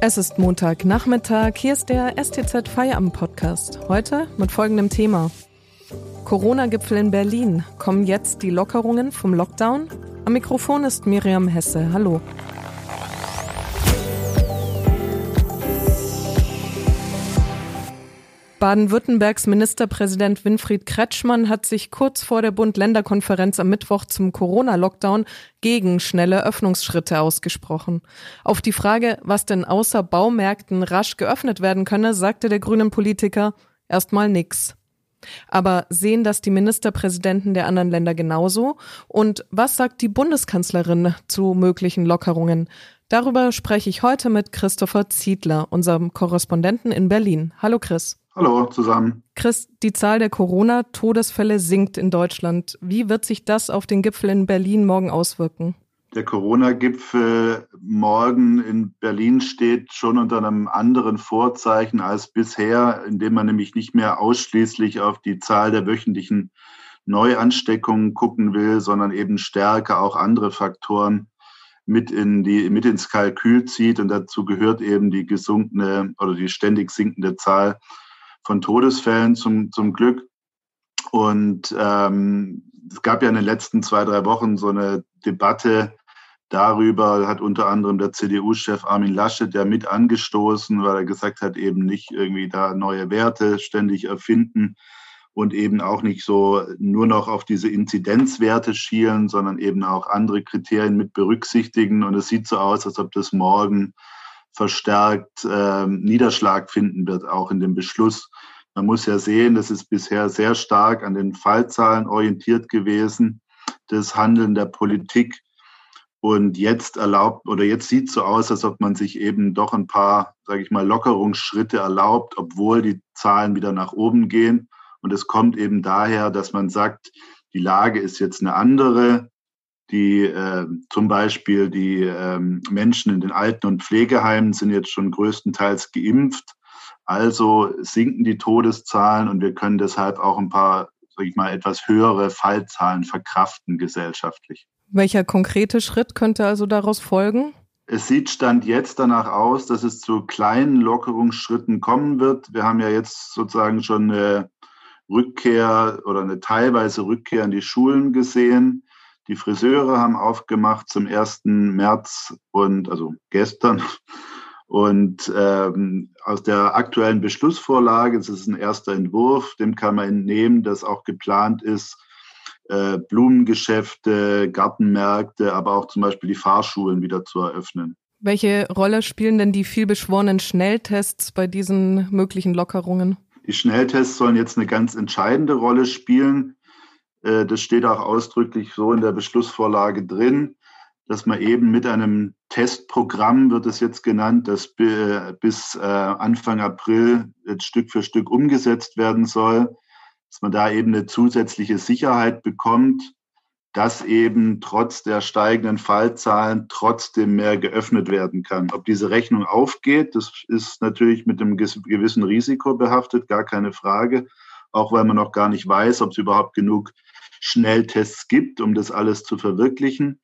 Es ist Montagnachmittag, hier ist der STZ Feierabend Podcast. Heute mit folgendem Thema. Corona-Gipfel in Berlin. Kommen jetzt die Lockerungen vom Lockdown? Am Mikrofon ist Miriam Hesse. Hallo. Baden-Württembergs Ministerpräsident Winfried Kretschmann hat sich kurz vor der Bund-Länder-Konferenz am Mittwoch zum Corona-Lockdown gegen schnelle Öffnungsschritte ausgesprochen. Auf die Frage, was denn außer Baumärkten rasch geöffnet werden könne, sagte der grünen Politiker erstmal nix. Aber sehen das die Ministerpräsidenten der anderen Länder genauso? Und was sagt die Bundeskanzlerin zu möglichen Lockerungen? Darüber spreche ich heute mit Christopher Ziedler, unserem Korrespondenten in Berlin. Hallo Chris. Hallo zusammen. Chris, die Zahl der Corona-Todesfälle sinkt in Deutschland. Wie wird sich das auf den Gipfel in Berlin morgen auswirken? Der Corona-Gipfel morgen in Berlin steht schon unter einem anderen Vorzeichen als bisher, indem man nämlich nicht mehr ausschließlich auf die Zahl der wöchentlichen Neuansteckungen gucken will, sondern eben stärker auch andere Faktoren mit in die mit ins Kalkül zieht und dazu gehört eben die gesunkene oder die ständig sinkende Zahl von Todesfällen zum, zum Glück. Und ähm, es gab ja in den letzten zwei, drei Wochen so eine Debatte darüber, hat unter anderem der CDU-Chef Armin Laschet ja mit angestoßen, weil er gesagt hat, eben nicht irgendwie da neue Werte ständig erfinden und eben auch nicht so nur noch auf diese Inzidenzwerte schielen, sondern eben auch andere Kriterien mit berücksichtigen. Und es sieht so aus, als ob das morgen verstärkt äh, Niederschlag finden wird, auch in dem Beschluss. Man muss ja sehen, das ist bisher sehr stark an den Fallzahlen orientiert gewesen, das Handeln der Politik. Und jetzt erlaubt oder jetzt sieht so aus, als ob man sich eben doch ein paar, sage ich mal, Lockerungsschritte erlaubt, obwohl die Zahlen wieder nach oben gehen. Und es kommt eben daher, dass man sagt, die Lage ist jetzt eine andere die äh, zum Beispiel die äh, Menschen in den Alten- und Pflegeheimen sind jetzt schon größtenteils geimpft. Also sinken die Todeszahlen und wir können deshalb auch ein paar, sag ich mal, etwas höhere Fallzahlen verkraften gesellschaftlich. Welcher konkrete Schritt könnte also daraus folgen? Es sieht Stand jetzt danach aus, dass es zu kleinen Lockerungsschritten kommen wird. Wir haben ja jetzt sozusagen schon eine Rückkehr oder eine teilweise Rückkehr in die Schulen gesehen. Die Friseure haben aufgemacht zum 1. März und also gestern. Und ähm, aus der aktuellen Beschlussvorlage, das ist ein erster Entwurf, dem kann man entnehmen, dass auch geplant ist, äh, Blumengeschäfte, Gartenmärkte, aber auch zum Beispiel die Fahrschulen wieder zu eröffnen. Welche Rolle spielen denn die vielbeschworenen Schnelltests bei diesen möglichen Lockerungen? Die Schnelltests sollen jetzt eine ganz entscheidende Rolle spielen. Äh, das steht auch ausdrücklich so in der Beschlussvorlage drin, dass man eben mit einem Testprogramm, wird es jetzt genannt, das bis äh, Anfang April jetzt Stück für Stück umgesetzt werden soll, dass man da eben eine zusätzliche Sicherheit bekommt, dass eben trotz der steigenden Fallzahlen trotzdem mehr geöffnet werden kann. Ob diese Rechnung aufgeht, das ist natürlich mit einem gewissen Risiko behaftet, gar keine Frage, auch weil man noch gar nicht weiß, ob es überhaupt genug Schnelltests gibt, um das alles zu verwirklichen.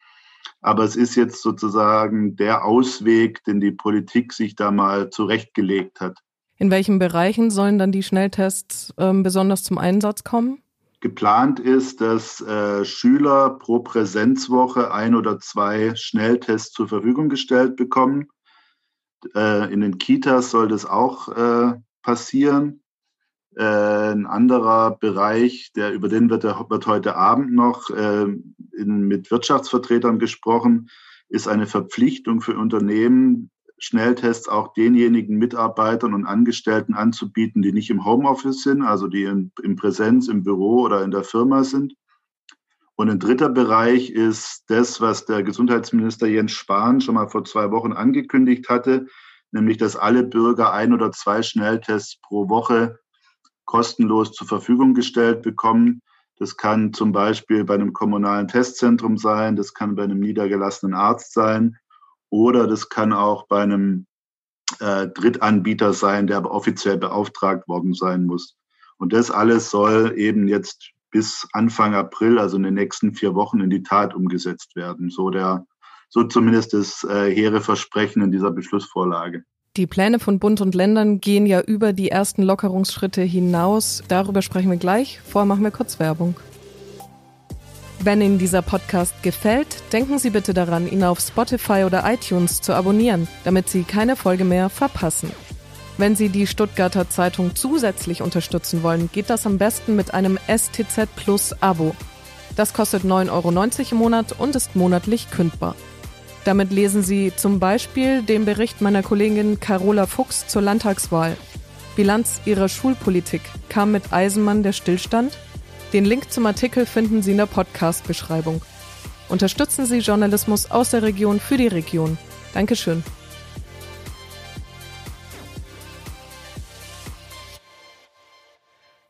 Aber es ist jetzt sozusagen der Ausweg, den die Politik sich da mal zurechtgelegt hat. In welchen Bereichen sollen dann die Schnelltests äh, besonders zum Einsatz kommen? Geplant ist, dass äh, Schüler pro Präsenzwoche ein oder zwei Schnelltests zur Verfügung gestellt bekommen. Äh, in den Kitas soll das auch äh, passieren. Äh, ein anderer Bereich, der, über den wird, wird heute Abend noch äh, in, mit Wirtschaftsvertretern gesprochen, ist eine Verpflichtung für Unternehmen, Schnelltests auch denjenigen Mitarbeitern und Angestellten anzubieten, die nicht im Homeoffice sind, also die in, in Präsenz im Büro oder in der Firma sind. Und ein dritter Bereich ist das, was der Gesundheitsminister Jens Spahn schon mal vor zwei Wochen angekündigt hatte, nämlich dass alle Bürger ein oder zwei Schnelltests pro Woche kostenlos zur Verfügung gestellt bekommen. Das kann zum Beispiel bei einem kommunalen Testzentrum sein, das kann bei einem niedergelassenen Arzt sein oder das kann auch bei einem äh, Drittanbieter sein, der aber offiziell beauftragt worden sein muss. Und das alles soll eben jetzt bis Anfang April, also in den nächsten vier Wochen, in die Tat umgesetzt werden. So der, so zumindest das äh, hehre Versprechen in dieser Beschlussvorlage. Die Pläne von Bund und Ländern gehen ja über die ersten Lockerungsschritte hinaus. Darüber sprechen wir gleich. Vorher machen wir kurz Werbung. Wenn Ihnen dieser Podcast gefällt, denken Sie bitte daran, ihn auf Spotify oder iTunes zu abonnieren, damit Sie keine Folge mehr verpassen. Wenn Sie die Stuttgarter Zeitung zusätzlich unterstützen wollen, geht das am besten mit einem STZ Plus Abo. Das kostet 9,90 Euro im Monat und ist monatlich kündbar. Damit lesen Sie zum Beispiel den Bericht meiner Kollegin Carola Fuchs zur Landtagswahl. Bilanz ihrer Schulpolitik. Kam mit Eisenmann der Stillstand? Den Link zum Artikel finden Sie in der Podcast-Beschreibung. Unterstützen Sie Journalismus aus der Region für die Region. Dankeschön.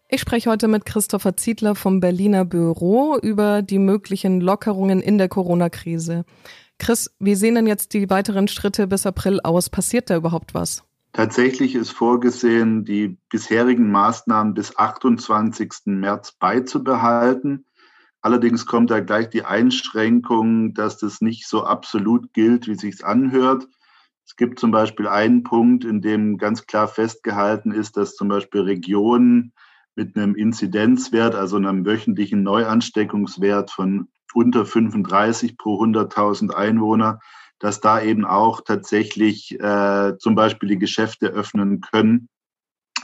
Ich spreche heute mit Christopher Ziedler vom Berliner Büro über die möglichen Lockerungen in der Corona-Krise. Chris, wie sehen denn jetzt die weiteren Schritte bis April aus? Passiert da überhaupt was? Tatsächlich ist vorgesehen, die bisherigen Maßnahmen bis 28. März beizubehalten. Allerdings kommt da gleich die Einschränkung, dass das nicht so absolut gilt, wie sich's anhört. Es gibt zum Beispiel einen Punkt, in dem ganz klar festgehalten ist, dass zum Beispiel Regionen mit einem Inzidenzwert, also einem wöchentlichen Neuansteckungswert von unter 35 pro 100.000 Einwohner, dass da eben auch tatsächlich äh, zum Beispiel die Geschäfte öffnen können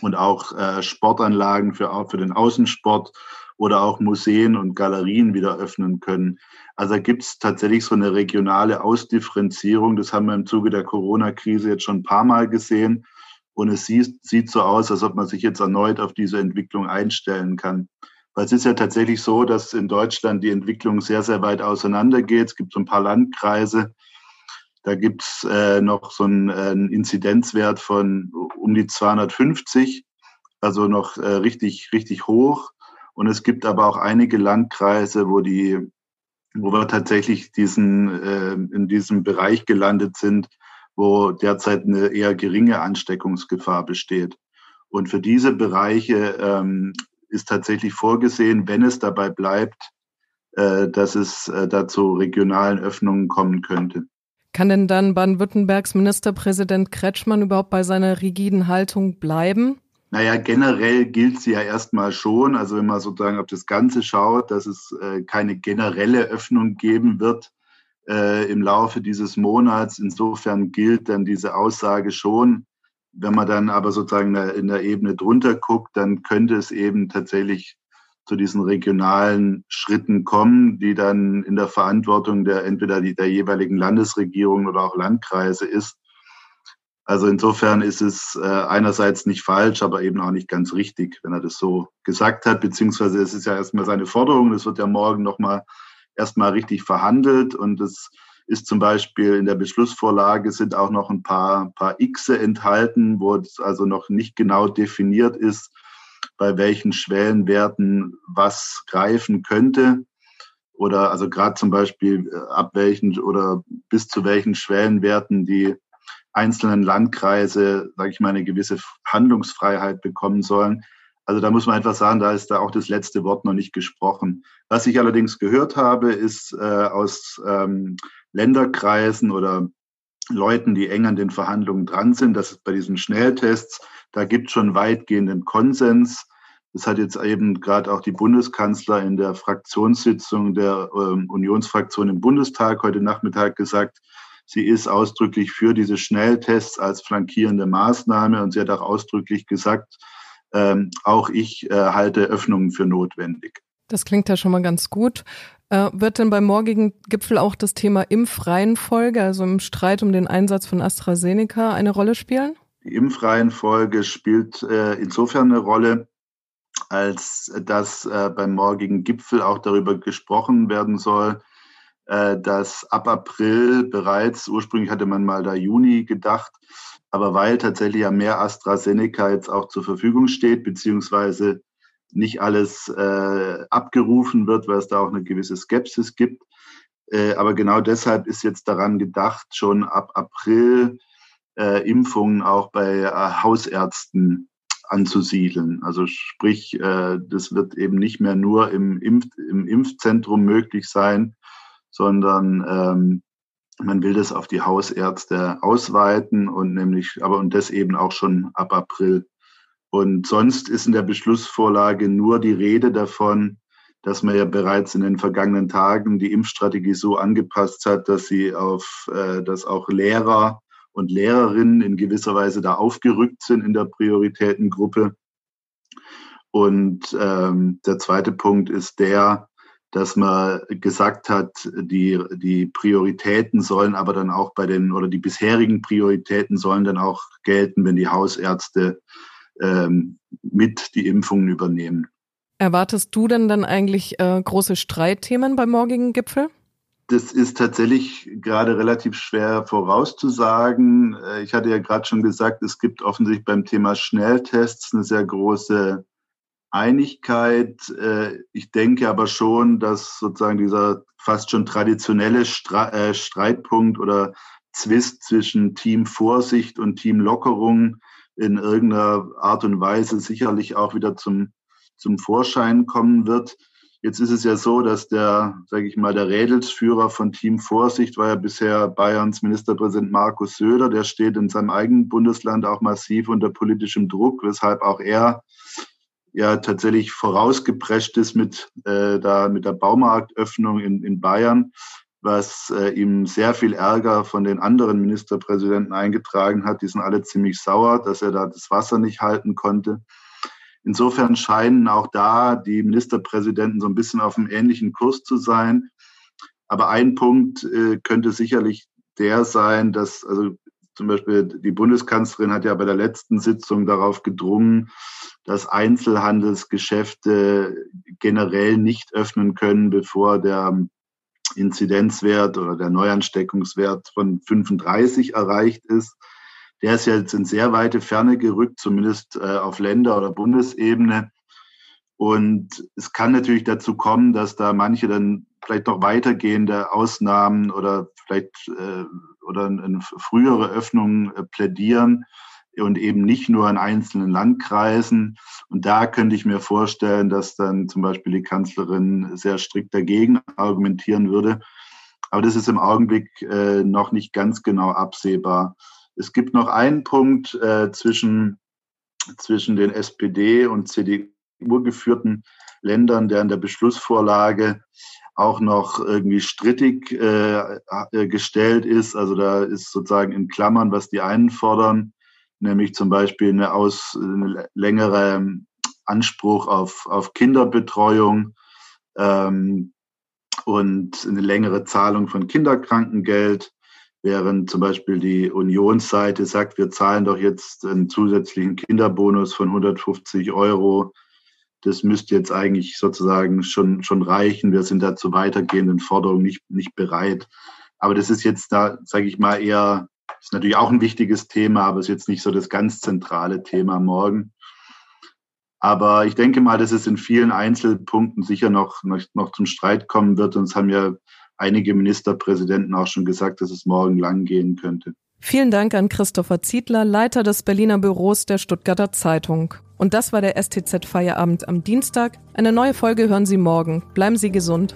und auch äh, Sportanlagen für, auch für den Außensport oder auch Museen und Galerien wieder öffnen können. Also gibt es tatsächlich so eine regionale Ausdifferenzierung. Das haben wir im Zuge der Corona-Krise jetzt schon ein paar Mal gesehen. Und es sieht, sieht so aus, als ob man sich jetzt erneut auf diese Entwicklung einstellen kann. Weil es ist ja tatsächlich so, dass in Deutschland die Entwicklung sehr, sehr weit auseinandergeht. Es gibt so ein paar Landkreise, da gibt's äh, noch so einen, äh, Inzidenzwert von um die 250, also noch äh, richtig, richtig hoch. Und es gibt aber auch einige Landkreise, wo die, wo wir tatsächlich diesen, äh, in diesem Bereich gelandet sind, wo derzeit eine eher geringe Ansteckungsgefahr besteht. Und für diese Bereiche ähm, ist tatsächlich vorgesehen, wenn es dabei bleibt, äh, dass es äh, dazu regionalen Öffnungen kommen könnte. Kann denn dann Baden-Württembergs Ministerpräsident Kretschmann überhaupt bei seiner rigiden Haltung bleiben? Naja, generell gilt sie ja erstmal schon. Also wenn man sozusagen auf das Ganze schaut, dass es äh, keine generelle Öffnung geben wird äh, im Laufe dieses Monats. Insofern gilt dann diese Aussage schon. Wenn man dann aber sozusagen in der Ebene drunter guckt, dann könnte es eben tatsächlich zu diesen regionalen Schritten kommen, die dann in der Verantwortung der entweder der jeweiligen Landesregierung oder auch Landkreise ist. Also insofern ist es äh, einerseits nicht falsch, aber eben auch nicht ganz richtig, wenn er das so gesagt hat, beziehungsweise es ist ja erstmal seine Forderung, das wird ja morgen nochmal erstmal richtig verhandelt und es ist zum Beispiel in der Beschlussvorlage sind auch noch ein paar, paar Xe enthalten, wo es also noch nicht genau definiert ist, bei welchen Schwellenwerten was greifen könnte. Oder also gerade zum Beispiel äh, ab welchen oder bis zu welchen Schwellenwerten die einzelnen Landkreise, sage ich mal, eine gewisse Handlungsfreiheit bekommen sollen. Also da muss man einfach sagen, da ist da auch das letzte Wort noch nicht gesprochen. Was ich allerdings gehört habe, ist äh, aus ähm, Länderkreisen oder Leuten, die eng an den Verhandlungen dran sind, dass es bei diesen Schnelltests, da gibt schon weitgehenden Konsens. Das hat jetzt eben gerade auch die Bundeskanzler in der Fraktionssitzung der ähm, Unionsfraktion im Bundestag heute Nachmittag gesagt. Sie ist ausdrücklich für diese Schnelltests als flankierende Maßnahme und sie hat auch ausdrücklich gesagt, ähm, auch ich äh, halte Öffnungen für notwendig. Das klingt ja schon mal ganz gut. Äh, wird denn beim morgigen Gipfel auch das Thema Impfreihenfolge, also im Streit um den Einsatz von AstraZeneca, eine Rolle spielen? Die Impfreihenfolge spielt äh, insofern eine Rolle, als dass äh, beim morgigen Gipfel auch darüber gesprochen werden soll, äh, dass ab April bereits, ursprünglich hatte man mal da Juni gedacht, aber weil tatsächlich ja mehr AstraZeneca jetzt auch zur Verfügung steht, beziehungsweise nicht alles äh, abgerufen wird, weil es da auch eine gewisse Skepsis gibt. Äh, aber genau deshalb ist jetzt daran gedacht, schon ab April äh, Impfungen auch bei äh, Hausärzten anzusiedeln. Also sprich, äh, das wird eben nicht mehr nur im, Impf im Impfzentrum möglich sein, sondern ähm, Man will das auf die Hausärzte ausweiten und nämlich, aber und das eben auch schon ab April. Und sonst ist in der Beschlussvorlage nur die Rede davon, dass man ja bereits in den vergangenen Tagen die Impfstrategie so angepasst hat, dass sie auf, äh, dass auch Lehrer und Lehrerinnen in gewisser Weise da aufgerückt sind in der Prioritätengruppe. Und ähm, der zweite Punkt ist der, dass man gesagt hat, die, die Prioritäten sollen aber dann auch bei den, oder die bisherigen Prioritäten sollen dann auch gelten, wenn die Hausärzte ähm, mit die Impfungen übernehmen. Erwartest du denn dann eigentlich äh, große Streitthemen beim morgigen Gipfel? Das ist tatsächlich gerade relativ schwer vorauszusagen. Äh, ich hatte ja gerade schon gesagt, es gibt offensichtlich beim Thema Schnelltests eine sehr große Einigkeit. Äh, ich denke aber schon, dass sozusagen dieser fast schon traditionelle äh, Streitpunkt oder Zwist zwischen Team Vorsicht und Team Lockerung in irgendeiner Art und Weise sicherlich auch wieder zum zum Vorschein kommen wird. Jetzt ist es ja so, dass der, sage ich mal, der Rädelsführer von Team Vorsicht war ja bisher Bayerns Ministerpräsident Markus Söder. Der steht in seinem eigenen Bundesland auch massiv unter politischem Druck, weshalb auch er ja tatsächlich vorausgeprescht ist mit, äh, da, mit der Baumarktöffnung in, in Bayern, was äh, ihm sehr viel Ärger von den anderen Ministerpräsidenten eingetragen hat. Die sind alle ziemlich sauer, dass er da das Wasser nicht halten konnte. Insofern scheinen auch da die Ministerpräsidenten so ein bisschen auf einem ähnlichen Kurs zu sein. Aber ein Punkt äh, könnte sicherlich der sein, dass also zum Beispiel die Bundeskanzlerin hat ja bei der letzten Sitzung darauf gedrungen, dass Einzelhandelsgeschäfte generell nicht öffnen können, bevor der Inzidenzwert oder der Neuansteckungswert von 35 erreicht ist der ist jetzt in sehr weite Ferne gerückt, zumindest äh, auf Länder- oder Bundesebene. Und es kann natürlich dazu kommen, dass da manche dann vielleicht noch weitergehende Ausnahmen oder vielleicht äh, oder eine frühere Öffnungen äh, plädieren und eben nicht nur in einzelnen Landkreisen. Und da könnte ich mir vorstellen, dass dann zum Beispiel die Kanzlerin sehr strikt dagegen argumentieren würde. Aber das ist im Augenblick äh, noch nicht ganz genau absehbar. Es gibt noch einen Punkt äh, zwischen, zwischen den SPD und CDU geführten Ländern, der in der Beschlussvorlage auch noch irgendwie strittig äh, äh, gestellt ist. Also da ist sozusagen in Klammern, was die einen fordern, nämlich zum Beispiel eine, aus, eine längere Anspruch auf, auf Kinderbetreuung ähm, und eine längere Zahlung von Kinderkrankengeld während zum Beispiel die Unionsseite sagt, wir zahlen doch jetzt einen zusätzlichen Kinderbonus von 150 Euro. Das müsste jetzt eigentlich sozusagen schon, schon reichen. Wir sind da zu weitergehenden Forderungen nicht, nicht bereit. Aber das ist jetzt da, sage ich mal, eher, ist natürlich auch ein wichtiges Thema, aber ist jetzt nicht so das ganz zentrale Thema morgen. Aber ich denke mal, dass es in vielen Einzelpunkten sicher noch, noch, noch zum Streit kommen wird. Und es haben ja einige Ministerpräsidenten auch schon gesagt, dass es morgen lang gehen könnte. Vielen Dank an Christopher Ziedler, Leiter des Berliner Büros der Stuttgarter Zeitung. Und das war der STZ Feierabend am Dienstag. Eine neue Folge hören Sie morgen. Bleiben Sie gesund.